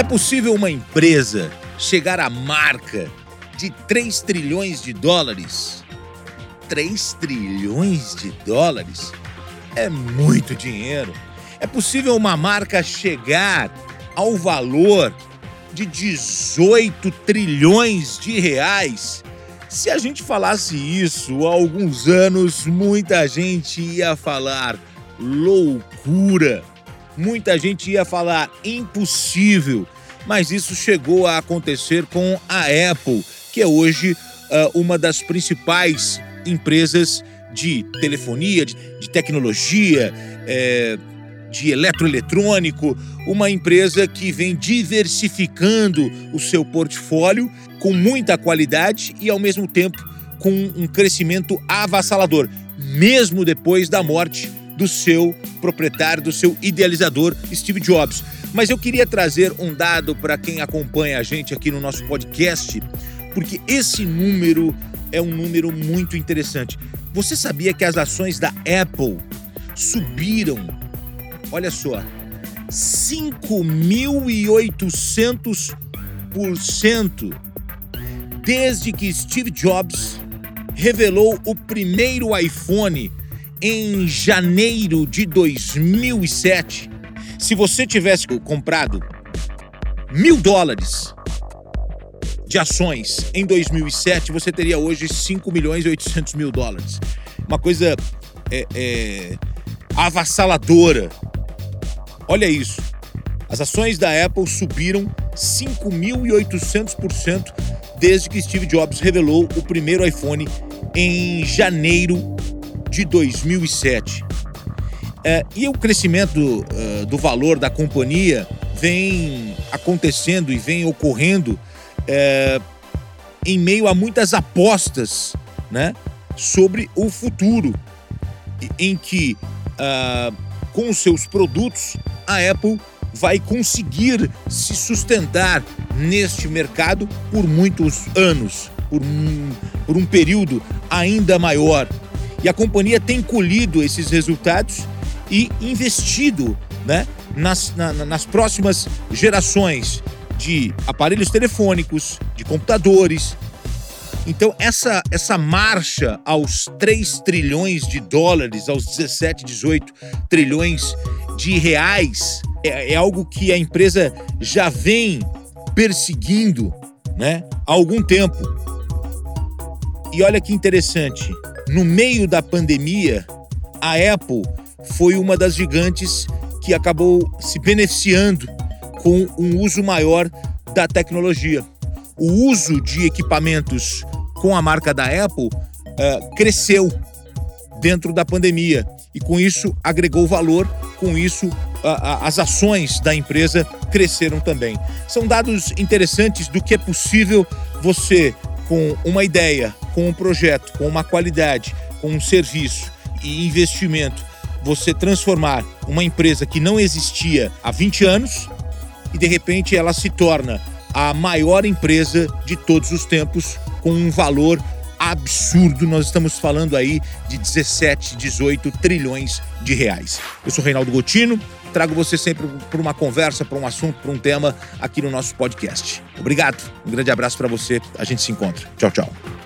É possível uma empresa chegar à marca de 3 trilhões de dólares? 3 trilhões de dólares é muito dinheiro. É possível uma marca chegar ao valor de 18 trilhões de reais? Se a gente falasse isso há alguns anos, muita gente ia falar loucura. Muita gente ia falar impossível. Mas isso chegou a acontecer com a Apple, que é hoje uh, uma das principais empresas de telefonia, de, de tecnologia, é, de eletroeletrônico, uma empresa que vem diversificando o seu portfólio com muita qualidade e, ao mesmo tempo, com um crescimento avassalador, mesmo depois da morte do seu proprietário, do seu idealizador, Steve Jobs. Mas eu queria trazer um dado para quem acompanha a gente aqui no nosso podcast, porque esse número é um número muito interessante. Você sabia que as ações da Apple subiram, olha só, 5.800% desde que Steve Jobs revelou o primeiro iPhone em janeiro de 2007. Se você tivesse comprado mil dólares de ações em 2007, você teria hoje 5 milhões e 800 mil dólares. Uma coisa é, é, avassaladora. Olha isso. As ações da Apple subiram 5.800% desde que Steve Jobs revelou o primeiro iPhone em janeiro de 2007. É, e o crescimento uh, do valor da companhia vem acontecendo e vem ocorrendo é, em meio a muitas apostas né, sobre o futuro, em que uh, com os seus produtos a Apple vai conseguir se sustentar neste mercado por muitos anos, por um, por um período ainda maior. E a companhia tem colhido esses resultados e investido né, nas, na, nas próximas gerações de aparelhos telefônicos, de computadores. Então, essa, essa marcha aos 3 trilhões de dólares, aos 17, 18 trilhões de reais, é, é algo que a empresa já vem perseguindo né, há algum tempo. E olha que interessante, no meio da pandemia, a Apple foi uma das gigantes que acabou se beneficiando com um uso maior da tecnologia. O uso de equipamentos com a marca da Apple uh, cresceu dentro da pandemia e com isso agregou valor, com isso uh, as ações da empresa cresceram também. São dados interessantes do que é possível você, com uma ideia, com um projeto, com uma qualidade, com um serviço e investimento, você transformar uma empresa que não existia há 20 anos e de repente ela se torna a maior empresa de todos os tempos com um valor absurdo. Nós estamos falando aí de 17, 18 trilhões de reais. Eu sou Reinaldo Gotino, trago você sempre para uma conversa, para um assunto, para um tema aqui no nosso podcast. Obrigado, um grande abraço para você, a gente se encontra. Tchau, tchau.